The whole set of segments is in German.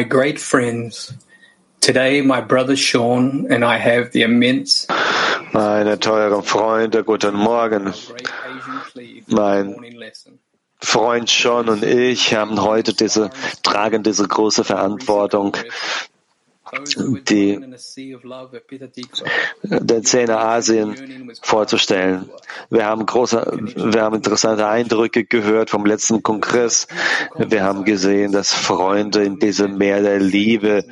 My great friends, today my brother Sean and I have the immense Meine teuren Freunde, guten Morgen. Mein. Freund Sean und ich haben heute diese, tragen diese große Verantwortung, die den Zähne Asien vorzustellen. Wir haben große, wir haben interessante Eindrücke gehört vom letzten Kongress. Wir haben gesehen, dass Freunde in diesem Meer der Liebe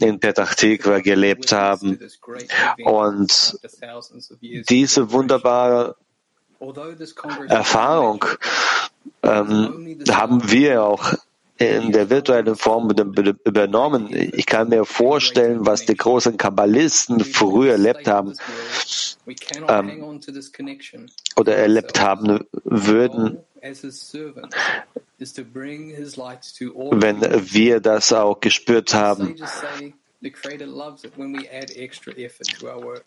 in Petach Tikva gelebt haben. Und diese wunderbare Erfahrung ähm, haben wir auch in der virtuellen Form übernommen. Ich kann mir vorstellen, was die großen Kabbalisten früher erlebt haben ähm, oder erlebt haben würden, wenn wir das auch gespürt haben. Sages say the Creator loves it when we add extra effort to our work.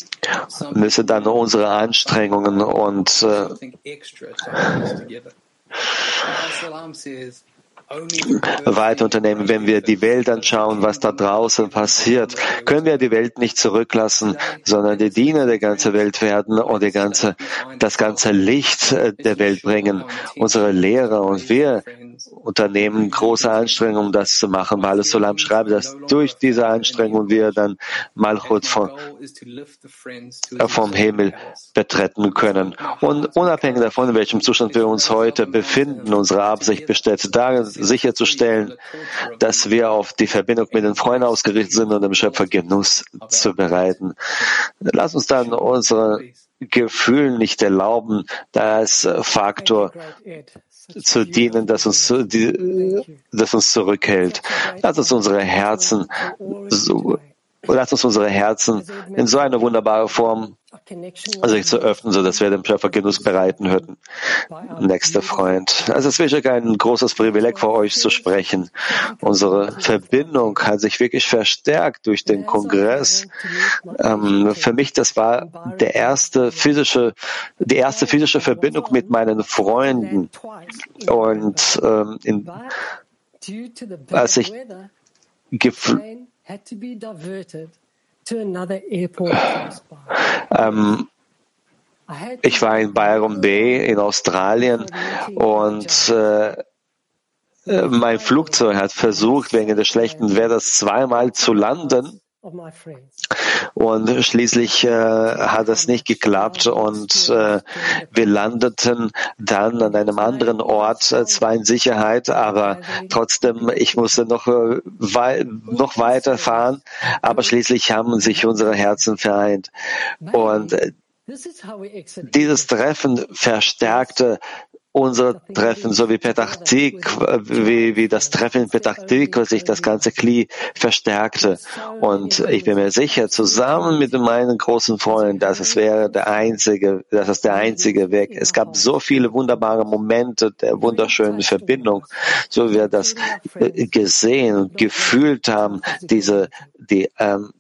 Some Müsse dann unsere Anstrengungen und äh, weiter unternehmen. Wenn wir die Welt anschauen, was da draußen passiert, können wir die Welt nicht zurücklassen, sondern die Diener der ganzen Welt werden und die ganze, das ganze Licht äh, der Welt bringen. Unsere Lehrer und wir unternehmen große Anstrengungen, um das zu machen, es Solam schreibt, dass durch diese Anstrengung wir dann Malchut von, äh, vom Himmel betreten können. Und unabhängig davon, in welchem Zustand wir uns heute befinden, unsere Absicht besteht darin, sicherzustellen, dass wir auf die Verbindung mit den Freunden ausgerichtet sind und dem Schöpfer Genuss zu bereiten. Lass uns dann unsere Gefühle nicht erlauben, als Faktor zu dienen, das uns, die, das uns zurückhält. Lass uns unsere Herzen so, lass uns unsere Herzen in so einer wunderbaren Form sich zu öffnen, so dass wir dem Schöpfer Genuss bereiten würden. Nächster Freund. Also es ist wirklich ein großes Privileg für euch zu sprechen. Unsere Verbindung hat sich wirklich verstärkt durch den Kongress. Ähm, für mich, das war der erste physische, die erste physische Verbindung mit meinen Freunden. Und ähm, in, als ich gefl ähm, ich war in Byron Bay in Australien und äh, äh, mein Flugzeug hat versucht, wegen des schlechten Wetters zweimal zu landen. Und schließlich äh, hat es nicht geklappt und äh, wir landeten dann an einem anderen Ort, äh, zwar in Sicherheit, aber trotzdem, ich musste noch, äh, wei noch weiter fahren, aber schließlich haben sich unsere Herzen vereint. Und äh, dieses Treffen verstärkte unsere Treffen, so wie Petach Tikva, wie, wie das Treffen in Petach Tikva sich das ganze Kli verstärkte. Und ich bin mir sicher, zusammen mit meinen großen Freunden, dass es wäre der einzige, dass es der einzige Weg. Es gab so viele wunderbare Momente der wunderschönen Verbindung, so wie wir das äh, gesehen und gefühlt haben, diese, die, ähm,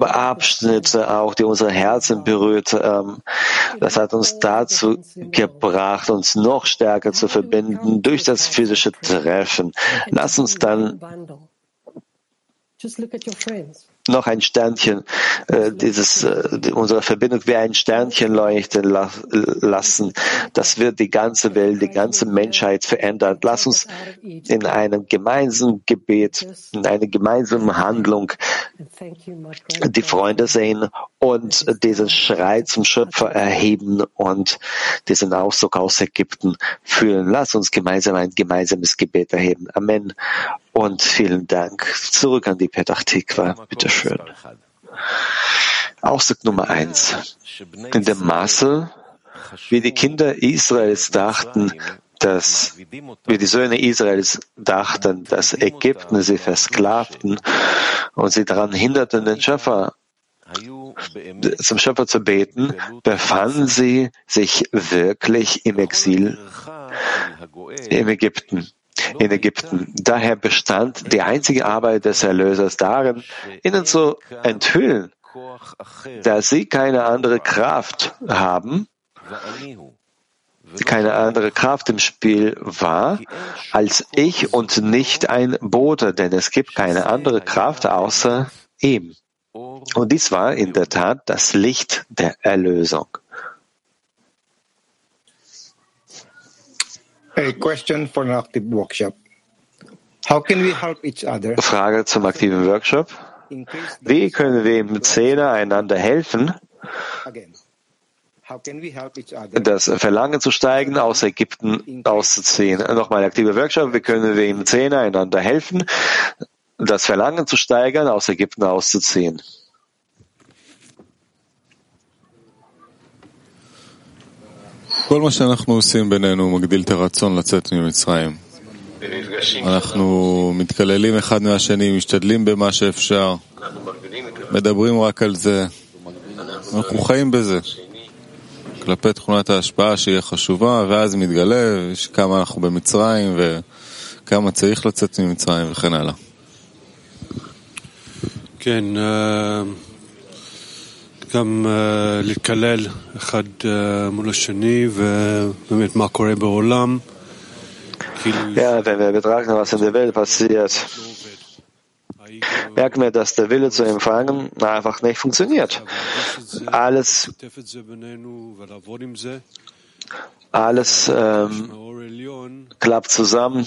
Abschnitte auch, die unsere Herzen berührt. Ähm, das hat uns dazu gebracht, uns noch stärker zu verbinden durch das physische Treffen. Lass uns dann noch ein Sternchen, äh, dieses, äh, unsere Verbindung wie ein Sternchen leuchten la lassen. Das wird die ganze Welt, die ganze Menschheit verändern. Lass uns in einem gemeinsamen Gebet, in einer gemeinsamen Handlung die Freunde sehen und diesen Schrei zum Schöpfer erheben und diesen Ausdruck aus Ägypten fühlen. Lass uns gemeinsam ein gemeinsames Gebet erheben. Amen. Und vielen Dank. Zurück an die Petach Tikva. Bitteschön. Ausdruck Nummer eins. In dem Maße, wie die Kinder Israels dachten, dass, wie die Söhne Israels dachten, dass Ägypten sie versklavten und sie daran hinderten, den Schöpfer zum Schöpfer zu beten, befanden sie sich wirklich im Exil im Ägypten. in Ägypten. Daher bestand die einzige Arbeit des Erlösers darin, ihnen zu enthüllen, dass sie keine andere Kraft haben, keine andere Kraft im Spiel war als ich und nicht ein Bote, denn es gibt keine andere Kraft außer ihm. Und dies war in der Tat das Licht der Erlösung. A question for an active workshop. How can we help each other? Frage zum aktiven Workshop. Wie können wir im Zehner einander helfen, das Verlangen zu steigen, aus Ägypten auszuziehen? Nochmal aktiver Workshop. Wie können wir im Zehner einander helfen, das Verlangen zu steigern, aus Ägypten auszuziehen? אנחנו מתקללים אחד מהשני, משתדלים במה שאפשר, מדברים רק על זה. אנחנו חיים בזה. כלפי תכונת ההשפעה שהיא חשובה, ואז מתגלה כמה אנחנו במצרים וכמה צריך לצאת ממצרים וכן הלאה. כן, גם להתקלל אחד מול השני, ובאמת מה קורה בעולם. Ja, wenn wir betrachten, was in der Welt passiert, merken wir, dass der Wille zu empfangen einfach nicht funktioniert. Alles, alles ähm, klappt zusammen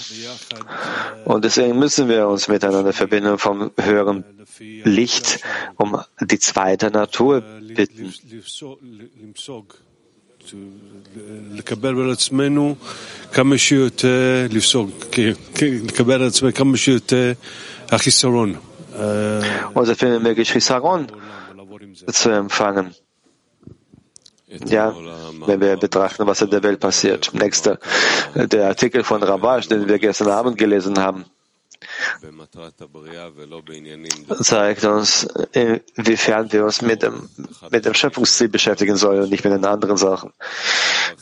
und deswegen müssen wir uns miteinander verbinden vom höheren Licht um die zweite Natur bitten. לקבל על עצמנו כמה שיותר לפסוק, לקבל על עצמנו כמה שיותר החיסרון. Und es finden möglich, Chisaron zu empfangen. Ja, wenn wir betrachten, was in der Welt passiert. Nächster, der Artikel von Rabash, den wir gestern Abend gelesen haben, zeigt uns, inwiefern wir uns mit dem, mit dem Schöpfungsziel beschäftigen sollen und nicht mit den anderen Sachen.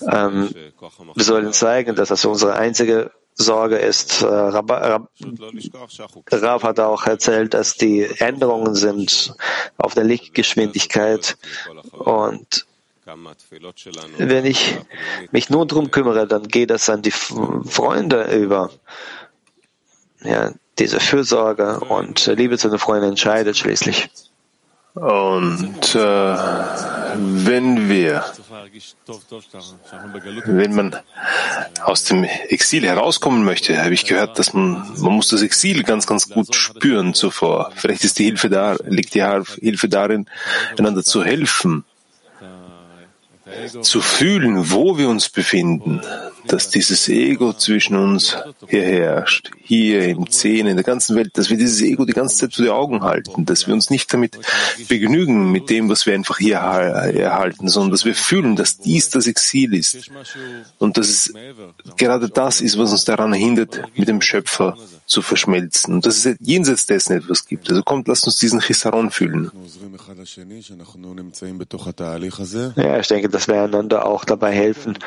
Ähm, wir sollen zeigen, dass das unsere einzige Sorge ist. Rav hat auch erzählt, dass die Änderungen sind auf der Lichtgeschwindigkeit und wenn ich mich nur darum kümmere, dann geht das an die Freunde über. Ja, diese Fürsorge und Liebe zu den Freunden entscheidet schließlich. Und äh, wenn wir, wenn man aus dem Exil herauskommen möchte, habe ich gehört, dass man, man muss das Exil ganz, ganz gut spüren zuvor. Vielleicht ist die Hilfe da, liegt die Hilfe darin, einander zu helfen, zu fühlen, wo wir uns befinden, dass dieses Ego zwischen uns hier herrscht, hier im Zehn, in der ganzen Welt, dass wir dieses Ego die ganze Zeit vor die Augen halten, dass wir uns nicht damit begnügen, mit dem, was wir einfach hier erhalten, sondern dass wir fühlen, dass dies das Exil ist und dass es gerade das ist, was uns daran hindert, mit dem Schöpfer zu verschmelzen und dass es jenseits dessen etwas gibt. Also kommt, lasst uns diesen Chisaron fühlen. Ja, ich denke, dass wir einander auch dabei helfen,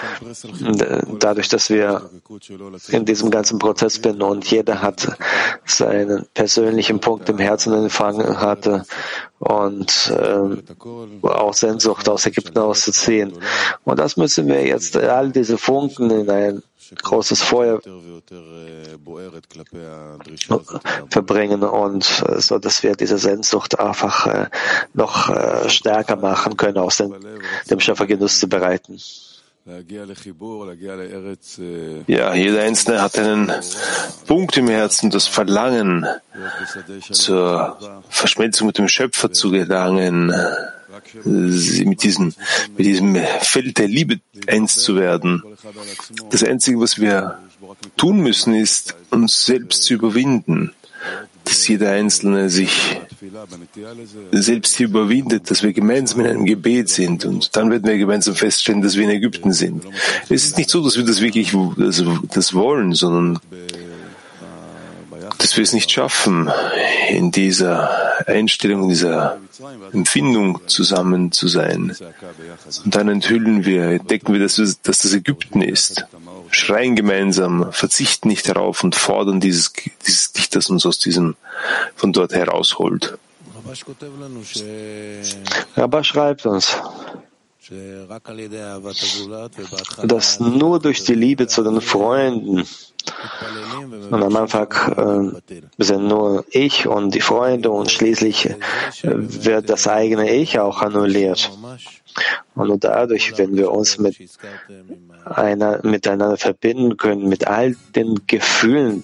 dadurch, dass wir in diesem ganzen Prozess sind und jeder hat seinen persönlichen Punkt im Herzen empfangen hatte und äh, auch Sehnsucht aus Ägypten auszuziehen. Und das müssen wir jetzt all diese Funken in ein großes Feuer. Verbringen und so, dass wir diese Sehnsucht einfach äh, noch äh, stärker machen können, aus dem, dem Schöpfer Genuss zu bereiten. Ja, jeder Einzelne hat einen Punkt im Herzen, das Verlangen zur Verschmelzung mit dem Schöpfer zu gelangen, mit diesem, mit diesem Feld der Liebe eins zu werden. Das Einzige, was wir tun müssen, ist, uns selbst zu überwinden dass jeder Einzelne sich selbst hier überwindet, dass wir gemeinsam in einem Gebet sind und dann werden wir gemeinsam feststellen, dass wir in Ägypten sind. Es ist nicht so, dass wir das wirklich also das wollen, sondern dass wir es nicht schaffen, in dieser Einstellung, in dieser Empfindung zusammen zu sein. Und dann enthüllen wir, entdecken wir, dass, dass das Ägypten ist. schreien gemeinsam, verzichten nicht darauf und fordern dieses, dieses Licht, das uns aus diesem, von dort herausholt. Rabba schreibt uns, dass nur durch die Liebe zu den Freunden und am Anfang äh, sind nur ich und die Freunde und schließlich äh, wird das eigene Ich auch annulliert. Und nur dadurch, wenn wir uns mit einer, miteinander verbinden können, mit all den Gefühlen,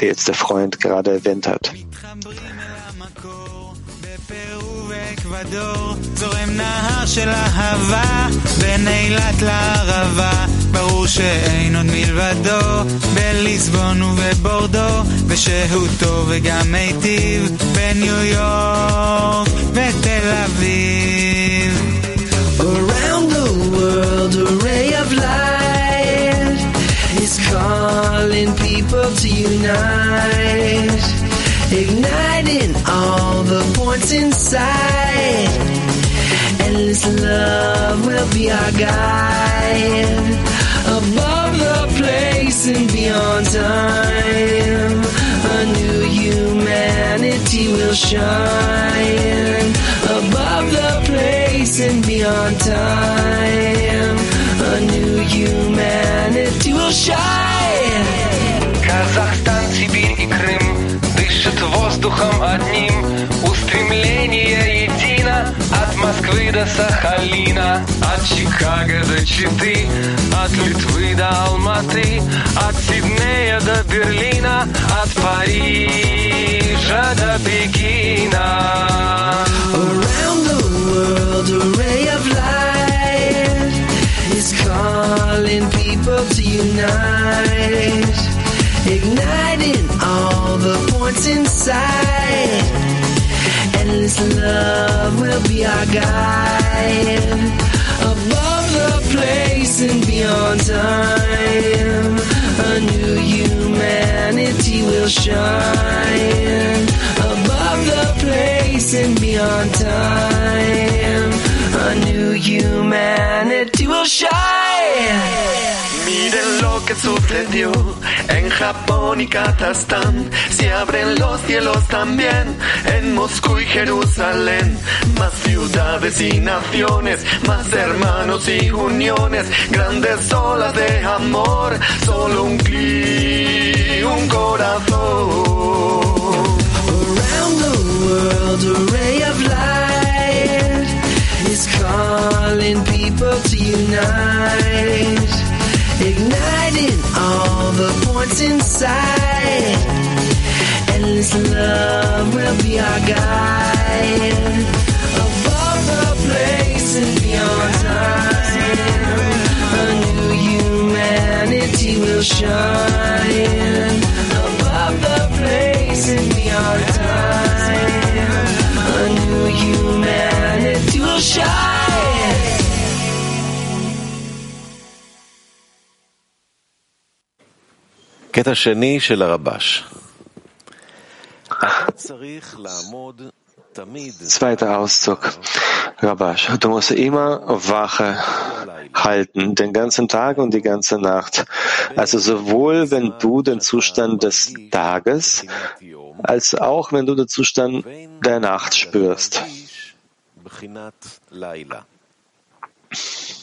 die jetzt der Freund gerade erwähnt hat. אקוודור, זורם נהר של אהבה בין אילת לערבה, ברור שאין עוד מלבדו, בליסבון ובבורדו, ושהותו וגם מיטיב, בניו יורק ותל אביב. Around the world a ray of light is calling people to unite igniting all the points inside. Endless love will be our guide. Above the place and beyond time, a new humanity will shine. Above the place and beyond time, a new humanity will shine. Воздухом одним. Устремление едино От Москвы до Сахалина. От Чикаго до Читы От Литвы до Алматы От Сиднея до Берлина От Парижа до Пекина. Around the world a ray of light Is calling people to unite the points inside. Endless love will be our guide. Above the place and beyond time, a new humanity will shine. Above the place and beyond time, a new humanity will shine. Miren lo que sucedió en Japón y Kazajstán. Se abren los cielos también en Moscú y Jerusalén. Más ciudades y naciones, más hermanos y uniones, grandes olas de amor. Solo un clic, un corazón. Around the world, a ray of light is calling people to unite igniting all the points inside. Endless love will be our guide. Above the place and beyond time, a new humanity will shine. Zweiter Auszug. Rabash, du musst immer Wache halten, den ganzen Tag und die ganze Nacht. Also sowohl wenn du den Zustand des Tages, als auch wenn du den Zustand der Nacht spürst.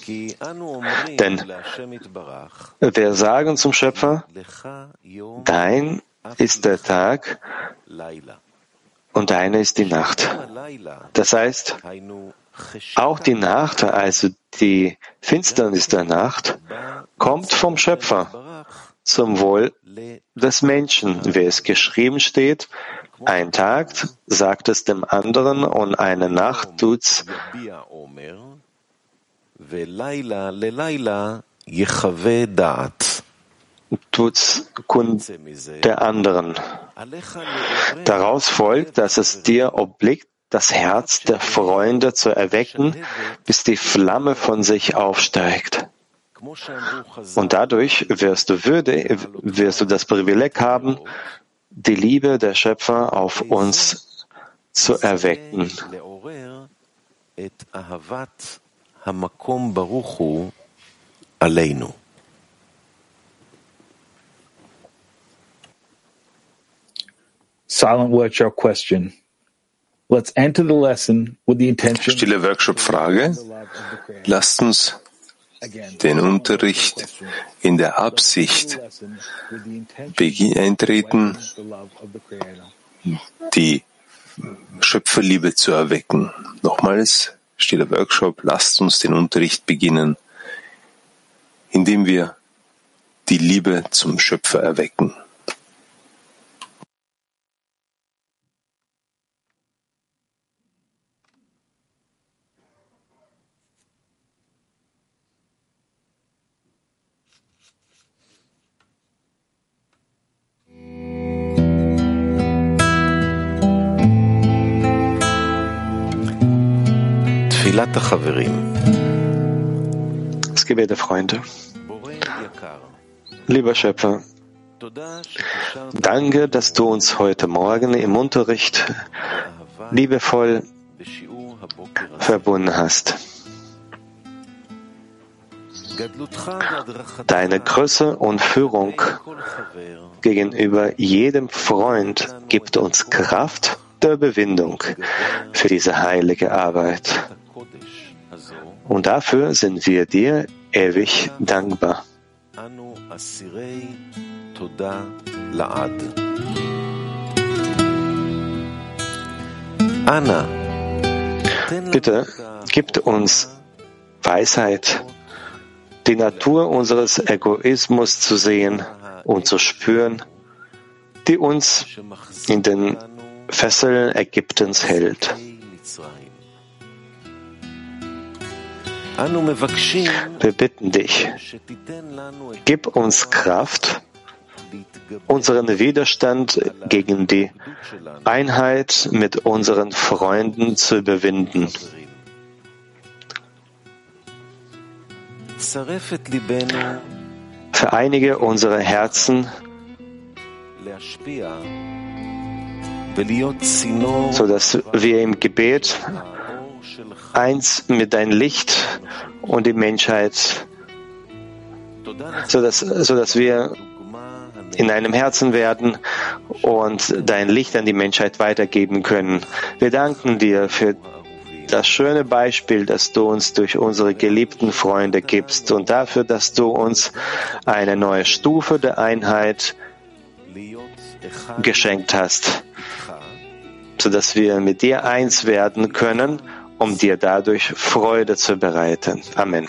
Denn wir sagen zum Schöpfer, dein ist der Tag und deine ist die Nacht. Das heißt, auch die Nacht, also die Finsternis der Nacht, kommt vom Schöpfer zum Wohl des Menschen, wie es geschrieben steht. Ein Tag sagt es dem anderen und eine Nacht tut's tut's kund der anderen. Daraus folgt, dass es dir obliegt, das Herz der Freunde zu erwecken, bis die Flamme von sich aufsteigt. Und dadurch wirst du würde, wirst du das Privileg haben, die Liebe der Schöpfer auf uns zu erwecken. Hamakom Baruchu Aleinu. Silent Workshop question. Let's enter the lesson with the intention. Stille Workshop-Frage. Lasst uns den Unterricht in der Absicht eintreten, die Schöpferliebe zu erwecken. Nochmals, stiller Workshop, lasst uns den Unterricht beginnen, indem wir die Liebe zum Schöpfer erwecken. Das Gebet der Freunde. Lieber Schöpfer, danke, dass du uns heute Morgen im Unterricht liebevoll verbunden hast. Deine Größe und Führung gegenüber jedem Freund gibt uns Kraft der Überwindung für diese heilige Arbeit. Und dafür sind wir dir ewig dankbar. Bitte gib uns Weisheit, die Natur unseres Egoismus zu sehen und zu spüren, die uns in den Fesseln Ägyptens hält. Wir bitten dich, gib uns Kraft, unseren Widerstand gegen die Einheit mit unseren Freunden zu überwinden. Vereinige unsere Herzen, sodass wir im Gebet eins mit dein Licht und die Menschheit, sodass, sodass wir in einem Herzen werden und dein Licht an die Menschheit weitergeben können. Wir danken dir für das schöne Beispiel, das du uns durch unsere geliebten Freunde gibst und dafür, dass du uns eine neue Stufe der Einheit geschenkt hast, sodass wir mit dir eins werden können um dir dadurch Freude zu bereiten. Amen.